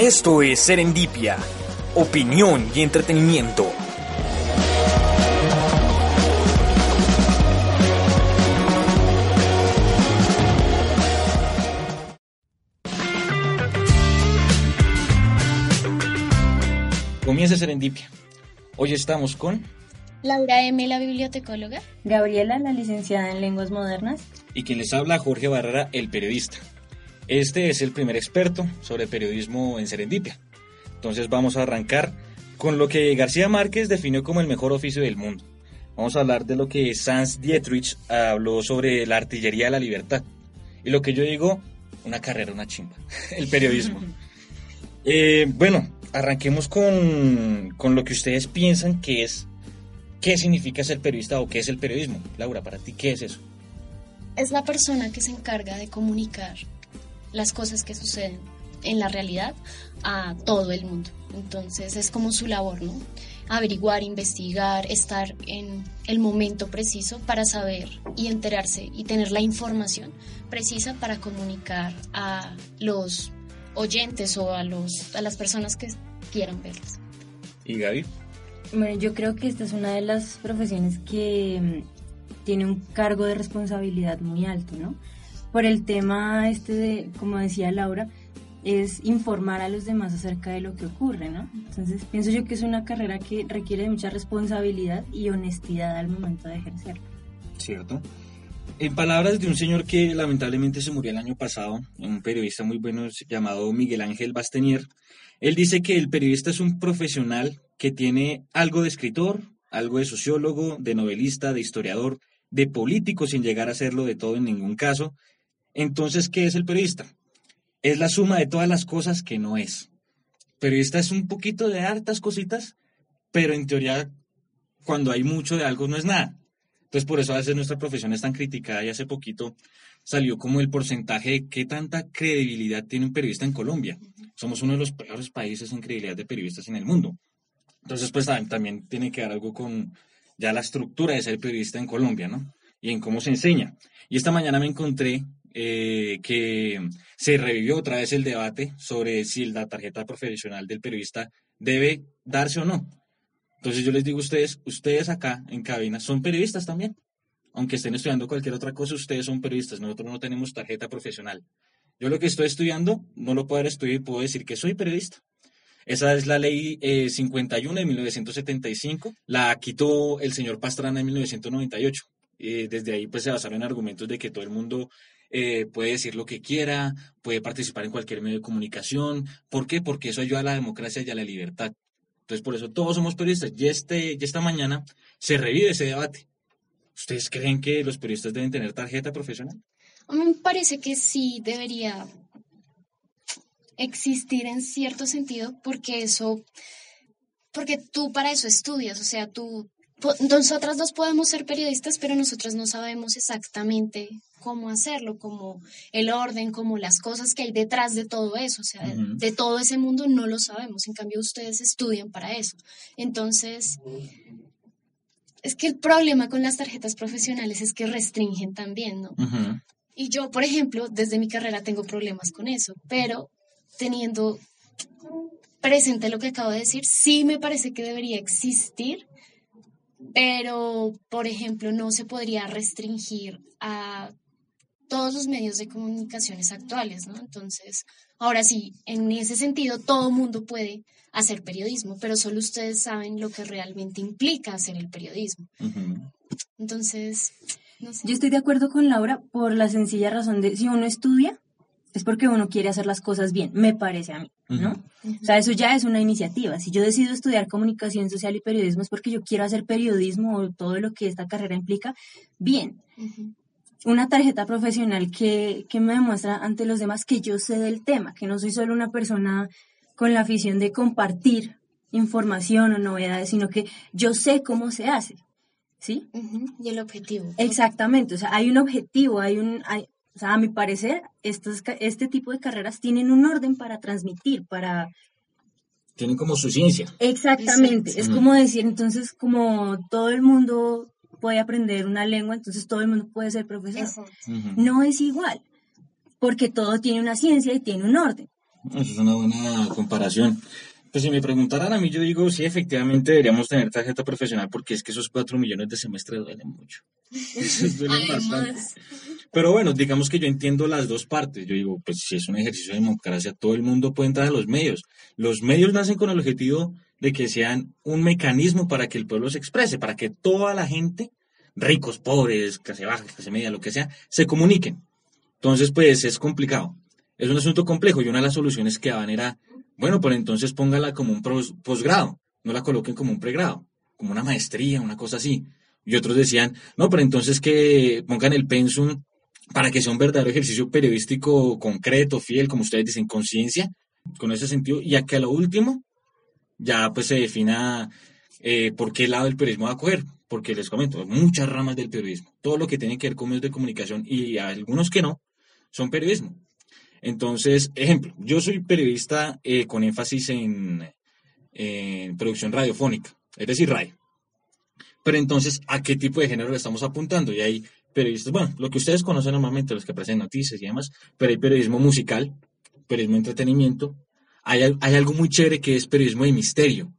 Esto es Serendipia, opinión y entretenimiento. Comienza Serendipia. Hoy estamos con Laura M., la bibliotecóloga. Gabriela, la licenciada en lenguas modernas. y quien les habla Jorge Barrera, el periodista. Este es el primer experto sobre periodismo en Serendipia. Entonces vamos a arrancar con lo que García Márquez definió como el mejor oficio del mundo. Vamos a hablar de lo que Sans Dietrich habló sobre la artillería de la libertad. Y lo que yo digo, una carrera, una chimba, el periodismo. Eh, bueno, arranquemos con, con lo que ustedes piensan que es, qué significa ser periodista o qué es el periodismo. Laura, para ti, ¿qué es eso? Es la persona que se encarga de comunicar las cosas que suceden en la realidad a todo el mundo. Entonces es como su labor, ¿no? Averiguar, investigar, estar en el momento preciso para saber y enterarse y tener la información precisa para comunicar a los oyentes o a, los, a las personas que quieran verlas. ¿Y Gaby? Bueno, yo creo que esta es una de las profesiones que mm, tiene un cargo de responsabilidad muy alto, ¿no? Por el tema este de, como decía Laura, es informar a los demás acerca de lo que ocurre, ¿no? Entonces pienso yo que es una carrera que requiere de mucha responsabilidad y honestidad al momento de ejercerla. ¿Cierto? En palabras de un señor que lamentablemente se murió el año pasado, un periodista muy bueno llamado Miguel Ángel Bastenier, él dice que el periodista es un profesional que tiene algo de escritor, algo de sociólogo, de novelista, de historiador, de político sin llegar a serlo de todo en ningún caso. Entonces, ¿qué es el periodista? Es la suma de todas las cosas que no es. Periodista es un poquito de hartas cositas, pero en teoría, cuando hay mucho de algo, no es nada. Entonces, por eso a veces nuestra profesión es tan criticada y hace poquito salió como el porcentaje de qué tanta credibilidad tiene un periodista en Colombia. Somos uno de los peores países en credibilidad de periodistas en el mundo. Entonces, pues tam- también tiene que ver algo con ya la estructura de ser periodista en Colombia, ¿no? Y en cómo se enseña. Y esta mañana me encontré eh, que se revivió otra vez el debate sobre si la tarjeta profesional del periodista debe darse o no. Entonces yo les digo a ustedes, ustedes acá en cabina son periodistas también. Aunque estén estudiando cualquier otra cosa, ustedes son periodistas. Nosotros no tenemos tarjeta profesional. Yo lo que estoy estudiando no lo puedo estudiar y puedo decir que soy periodista. Esa es la ley eh, 51 de 1975. La quitó el señor Pastrana en 1998. Eh, desde ahí pues se basaron en argumentos de que todo el mundo eh, puede decir lo que quiera, puede participar en cualquier medio de comunicación. ¿Por qué? Porque eso ayuda a la democracia y a la libertad. Entonces por eso todos somos periodistas. Y, este, y esta mañana se revive ese debate. ¿Ustedes creen que los periodistas deben tener tarjeta profesional? A mí me parece que sí debería existir en cierto sentido porque eso, porque tú para eso estudias, o sea, tú, nosotras dos podemos ser periodistas, pero nosotras no sabemos exactamente cómo hacerlo, como el orden, como las cosas que hay detrás de todo eso, o sea, de- todo ese mundo no lo sabemos, en cambio ustedes estudian para eso. Entonces, es que el problema con las tarjetas profesionales es que restringen también, ¿no? Y yo, por ejemplo, desde mi carrera tengo problemas con eso, pero teniendo presente lo que acabo de decir, sí me parece que debería existir, pero, por ejemplo, no se podría restringir a todos los medios de comunicaciones actuales, ¿no? Entonces, ahora sí, en ese sentido, todo mundo puede hacer periodismo, pero solo ustedes saben lo que realmente implica hacer el periodismo. Entonces, no sé. Yo estoy de acuerdo con Laura por la sencilla razón de si uno estudia es porque uno quiere hacer las cosas bien, me parece a mí, ¿no? O sea, eso ya es una iniciativa. Si yo decido estudiar comunicación social y periodismo es porque yo quiero hacer periodismo o todo lo que esta carrera implica bien. Ujú. Una tarjeta profesional que, que me demuestra ante los demás que yo sé del tema, que no soy solo una persona con la afición de compartir información o novedades, sino que yo sé cómo se hace, ¿sí? Y el objetivo. Exactamente, o sea, hay un objetivo, hay un, hay- o sea, a mi parecer, estos, este tipo de carreras tienen un orden para transmitir, para... Tienen como su ciencia. Exactamente, Exacto. es como decir, entonces, como todo el mundo puede aprender una lengua, entonces todo el mundo puede ser profesor. Exacto. Ujú. No es igual, porque todo tiene una ciencia y tiene un orden. Eso es una buena comparación. Pues si me preguntaran a mí, yo digo, sí, efectivamente deberíamos tener tarjeta profesional porque es que esos cuatro millones de semestre duelen mucho. Duelen bastante. Pero bueno, digamos que yo entiendo las dos partes. Yo digo, pues si es un ejercicio de democracia, todo el mundo puede entrar a los medios. Los medios nacen con el objetivo de que sean un mecanismo para que el pueblo se exprese, para que toda la gente, ricos, pobres, clase baja, clase media, lo que sea, se comuniquen. Entonces, pues es complicado. Es un asunto complejo y una de las soluciones que daban era, bueno, pues entonces póngala como un posgrado, no la coloquen como un pregrado, como una maestría, una cosa así. Y otros decían, no, pero entonces que pongan el pensum para que sea un verdadero ejercicio periodístico concreto, fiel, como ustedes dicen, conciencia, con ese sentido, y a que lo último ya pues se defina eh, por qué lado del periodismo va a coger, porque les comento, muchas ramas del periodismo, todo lo que tiene que ver con medios de comunicación y algunos que no, son periodismo. Entonces, ejemplo, yo soy periodista eh, con énfasis en, producción radiofónica, es decir, radio. Pero entonces, ¿a qué tipo de género le estamos apuntando? Y hay periodistas, bueno, lo que ustedes conocen normalmente, los que presentan noticias y demás, pero hay periodismo musical, periodismo entretenimiento, hay, al- hay algo muy chévere que es periodismo de misterio,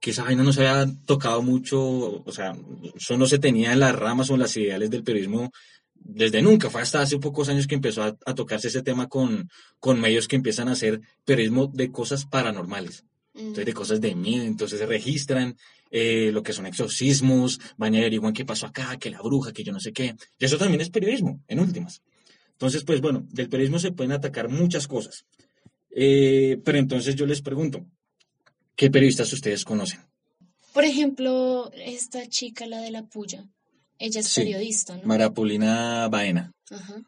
que esa vaina no se había tocado mucho, o sea, eso no se tenía en las ramas o en las ideales del periodismo desde nunca, fue hasta hace pocos años que empezó a, a tocarse ese tema con, con medios que empiezan a hacer periodismo de cosas paranormales. Entonces, de cosas de miedo, entonces se registran eh, lo que son exorcismos, van y averiguan qué pasó acá, que la bruja, que yo no sé qué. Y eso también es periodismo, en últimas. Entonces, pues bueno, del periodismo se pueden atacar muchas cosas. Eh, pero entonces yo les pregunto, ¿qué periodistas ustedes conocen? Por ejemplo, esta chica, la de la puya, ella es Sí. periodista, ¿no? María Paulina Baena. Ajá.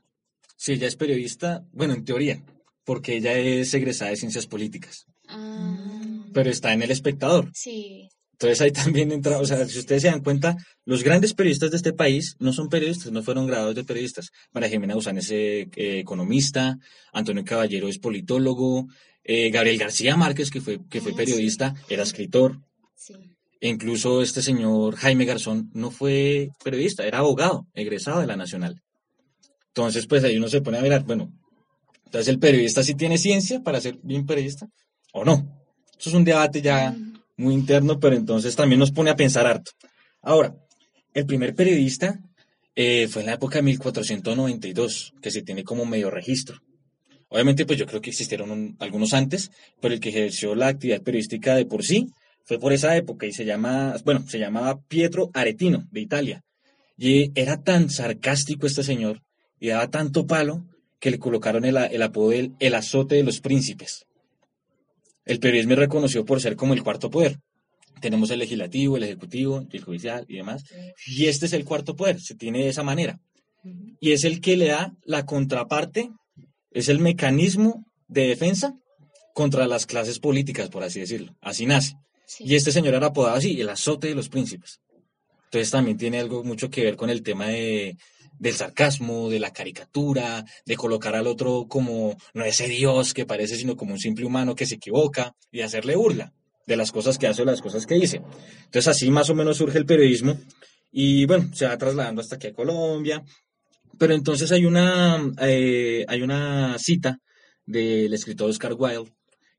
Sí, ella es periodista, bueno, en teoría, porque ella es egresada de ciencias políticas, Ah, pero está en El Espectador. sí. Entonces ahí también entra, o sea, si ustedes se dan cuenta, los grandes periodistas de este país no son periodistas, no fueron graduados de periodistas. María Jimena Guzmán es eh, eh, economista, Antonio Caballero es politólogo, eh, Gabriel García Márquez, que fue, que fue Ah, periodista, era escritor. Sí. E incluso este señor Jaime Garzón no fue periodista, era abogado, egresado de la Nacional. Entonces, pues ahí uno se pone a mirar, bueno, entonces el periodista sí tiene ciencia para ser bien periodista o no. Eso es un debate ya muy interno, pero entonces también nos pone a pensar harto. Ahora, el primer periodista eh, fue en la época de 1492, que se tiene como medio registro. Obviamente, pues yo creo que existieron un- algunos antes, pero el que ejerció la actividad periodística de por sí fue por esa época y se llama, bueno, se llamaba Pietro Aretino, de Italia. Y era tan sarcástico este señor y daba tanto palo que le colocaron el, el apodo del el azote de los príncipes. El periodismo es reconocido por ser como el cuarto poder. Tenemos el legislativo, el ejecutivo, el judicial y demás. Y este es el cuarto poder, se tiene de esa manera. Y es el que le da la contraparte, es el mecanismo de defensa contra las clases políticas, por así decirlo. Así nace. sí. Y este señor era apodado así, el azote de los príncipes. Entonces también tiene algo mucho que ver con el tema de, del sarcasmo, de la caricatura, de colocar al otro como no ese Dios que parece, sino como un simple humano que se equivoca y hacerle burla de las cosas que hace o las cosas que dice. Entonces así más o menos surge el periodismo y bueno, se va trasladando hasta aquí a Colombia. Pero entonces hay una, eh, hay una cita del escritor Oscar Wilde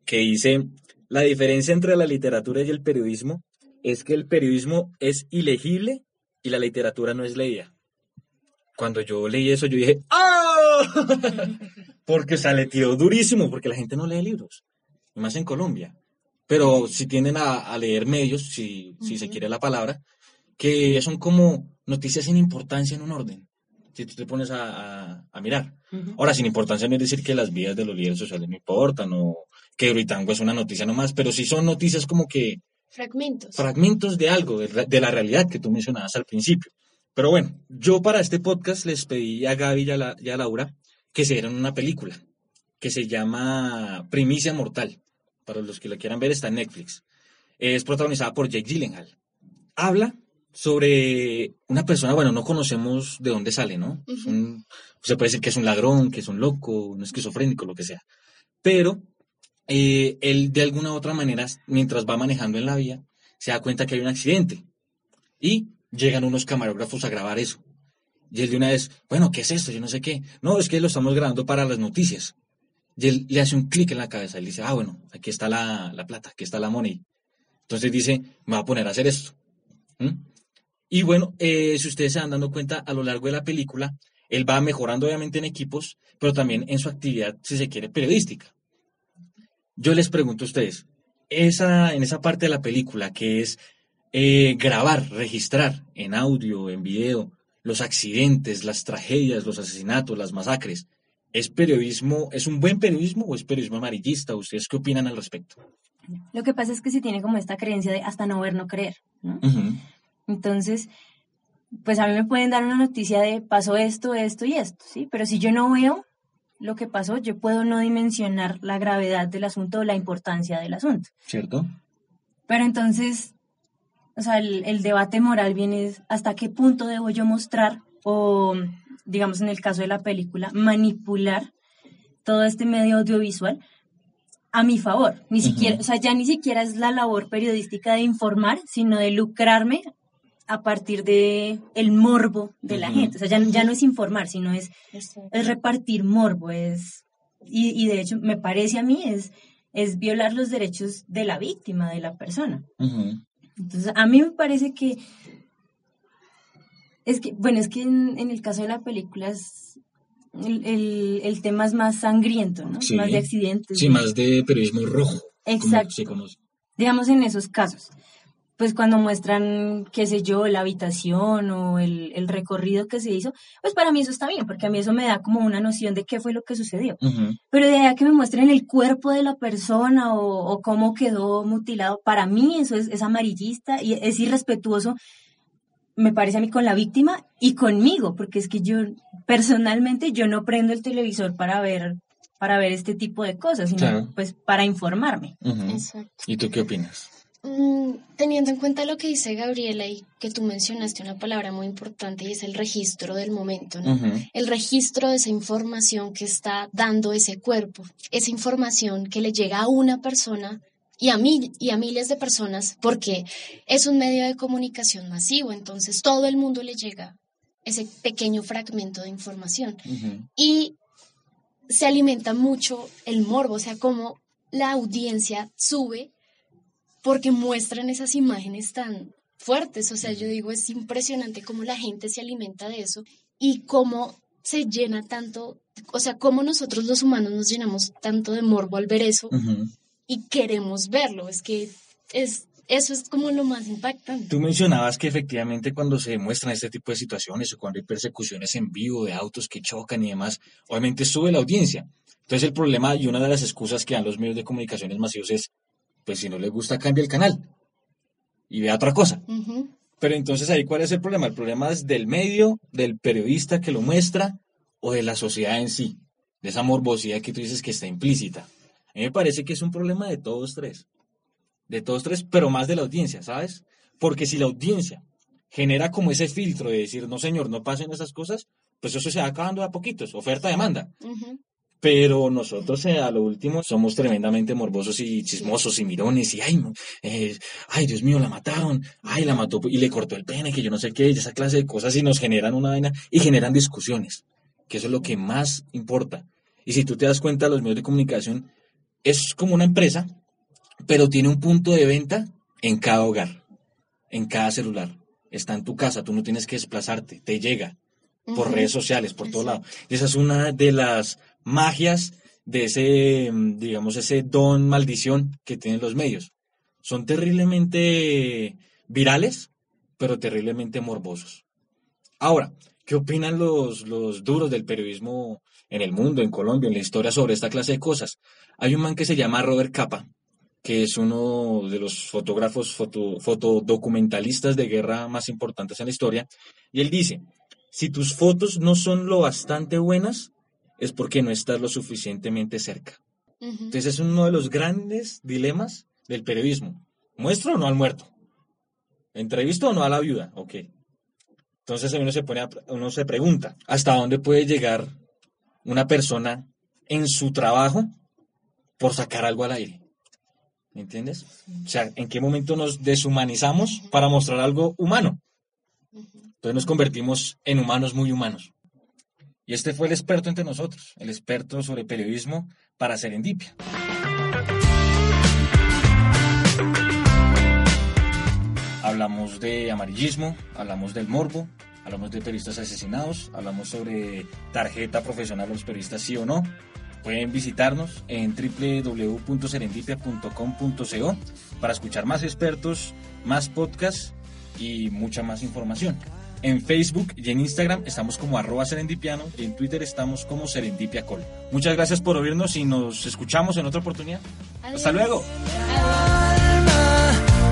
que dice, la diferencia entre la literatura y el periodismo es que el periodismo es ilegible y la literatura no es leída. Cuando yo leí eso, yo dije, ¡ah! porque o sea, le tiró durísimo, porque la gente no lee libros, y más en Colombia. Pero si tienden a, a leer medios, si, si se quiere la palabra, que son como noticias sin importancia en un orden, si tú te pones a, a- a mirar. Ujú. Ahora, sin importancia no es decir que las vidas de los líderes sociales no importan o que Bruitango es una noticia nomás, pero sí son noticias como que Fragmentos. fragmentos de algo, de, de la realidad que tú mencionabas al principio. Pero bueno, yo para este podcast les pedí a Gaby y a, la- y a Laura que se dieran una película que se llama Primicia Mortal. Para los que la quieran ver, está en Netflix. Es protagonizada por Jake Gyllenhaal. Habla sobre una persona, bueno, no conocemos de dónde sale, ¿no? Ujú. un- se puede decir que es un ladrón, que es un loco, un esquizofrénico, lo que sea. Pero eh, él de alguna u otra manera, mientras va manejando en la vía, se da cuenta que hay un accidente. Y llegan unos camarógrafos a grabar eso. Y él de una vez, bueno, ¿qué es esto? Yo no sé qué. No, es que lo estamos grabando para las noticias. y él le hace un clic en la cabeza. Él dice, ah, bueno, aquí está la, la plata, aquí está la money. Entonces dice, me va a poner a hacer esto. ¿Mm? Y bueno, eh, si ustedes se van dando cuenta, a lo largo de la película, él va mejorando obviamente en equipos, pero también en su actividad, si se quiere, periodística. Yo les pregunto a ustedes, esa, en esa parte de la película que es eh, grabar, registrar en audio, en video, los accidentes, las tragedias, los asesinatos, las masacres, ¿es periodismo, es un buen periodismo o es periodismo amarillista? ¿Ustedes qué opinan al respecto? Lo que pasa es que se tiene como esta creencia de hasta no ver, no creer. ¿no? Entonces, pues a mí me pueden dar una noticia de pasó esto, esto y esto, ¿sí? Pero si yo no veo lo que pasó, yo puedo no dimensionar la gravedad del asunto o la importancia del asunto. ¿Cierto? Pero entonces, o sea, el, el debate moral viene hasta qué punto debo yo mostrar o, digamos en el caso de la película, manipular todo este medio audiovisual a mi favor. Ni siquiera, o sea, ya ni siquiera es la labor periodística de informar, sino de lucrarme a partir de el morbo de la gente. O sea, ya, ya, no es informar, sino es, es repartir morbo. Es, y, y, de hecho, me parece a mí, es, es violar los derechos de la víctima, de la persona. Entonces, a mí me parece que... Es que, bueno, es que en, en el caso de la película es, el, el, el, tema es más sangriento, ¿no? Sí. Más de accidentes. Sí, más de periodismo rojo. Exacto. Se conoce. Digamos en esos casos pues cuando muestran, qué sé yo, la habitación o el, el, recorrido que se hizo, pues para mí eso está bien, porque a mí eso me da como una noción de qué fue lo que sucedió. Uh -huh. Pero de ahí a que me muestren el cuerpo de la persona o, o cómo quedó mutilado, para mí eso es, es, amarillista y es irrespetuoso, me parece a mí con la víctima y conmigo, porque es que yo personalmente yo no prendo el televisor para ver para ver este tipo de cosas, sino claro. pues para informarme. Uh -huh. ¿Y tú qué opinas? Mm, teniendo en cuenta lo que dice Gabriela y que tú mencionaste una palabra muy importante y es el registro del momento, ¿no? Uh -huh. El registro de esa información que está dando ese cuerpo, esa información que le llega a una persona y a mí y a miles de personas porque es un medio de comunicación masivo, entonces todo el mundo le llega ese pequeño fragmento de información Uh -huh. y se alimenta mucho el morbo, o sea, como la audiencia sube porque muestran esas imágenes tan fuertes. O sea, yo digo, es impresionante cómo la gente se alimenta de eso y cómo se llena tanto, o sea, cómo nosotros los humanos nos llenamos tanto de morbo al ver eso Uh -huh. y queremos verlo. Es que es, eso es como lo más impactante. Tú mencionabas que efectivamente cuando se muestran este tipo de situaciones o cuando hay persecuciones en vivo de autos que chocan y demás, obviamente sube la audiencia. Entonces el problema y una de las excusas que dan los medios de comunicaciones masivos es pues si no le gusta cambia el canal y vea otra cosa. Uh -huh. Pero entonces ahí cuál es el problema? El problema es del medio, del periodista que lo muestra o de la sociedad en sí, de esa morbosidad que tú dices que está implícita. A mí me parece que es un problema de todos tres, de todos tres, pero más de la audiencia, ¿sabes? Porque si la audiencia genera como ese filtro de decir, no señor, no pasen esas cosas, pues eso se va acabando a poquitos, oferta-demanda. Uh -huh. Pero nosotros eh, a lo último somos tremendamente morbosos y chismosos y mirones y ay, eh, ay Dios mío, la mataron, ay la mató y le cortó el pene, que yo no sé qué, y esa clase de cosas y nos generan una vaina y generan discusiones, que eso es lo que más importa. Y si tú te das cuenta, los medios de comunicación es como una empresa, pero tiene un punto de venta en cada hogar, en cada celular. Está en tu casa, tú no tienes que desplazarte, te llega por uh -huh. redes sociales, por todo lado. Y esa es una de las magias de ese, digamos, ese don maldición que tienen los medios. Son terriblemente virales, pero terriblemente morbosos. Ahora, ¿qué opinan los, los duros del periodismo en el mundo, en Colombia, en la historia sobre esta clase de cosas? Hay un man que se llama Robert Capa, que es uno de los fotógrafos, foto, fotodocumentalistas de guerra más importantes en la historia, y él dice, si tus fotos no son lo bastante buenas, es porque no estás lo suficientemente cerca. Uh -huh. Entonces es uno de los grandes dilemas del periodismo. ¿Muestro o no al muerto? ¿Entrevisto o no a la viuda? Ok. Entonces uno se, pone a, uno se pregunta, ¿hasta dónde puede llegar una persona en su trabajo por sacar algo al aire? ¿Me entiendes? O sea, ¿en qué momento nos deshumanizamos para mostrar algo humano? Entonces nos convertimos en humanos muy humanos. Y este fue el experto entre nosotros, el experto sobre periodismo para Serendipia. Hablamos de amarillismo, hablamos del morbo, hablamos de periodistas asesinados, hablamos sobre tarjeta profesional a los periodistas sí o no. Pueden visitarnos en www.serendipia.com.co para escuchar más expertos, más podcasts y mucha más información. En Facebook y en Instagram estamos como arroba serendipiano y en Twitter estamos como serendipiacol. Muchas gracias por oírnos y nos escuchamos en otra oportunidad. Hasta luego.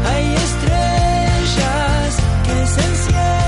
Hay estrellas que se encienden.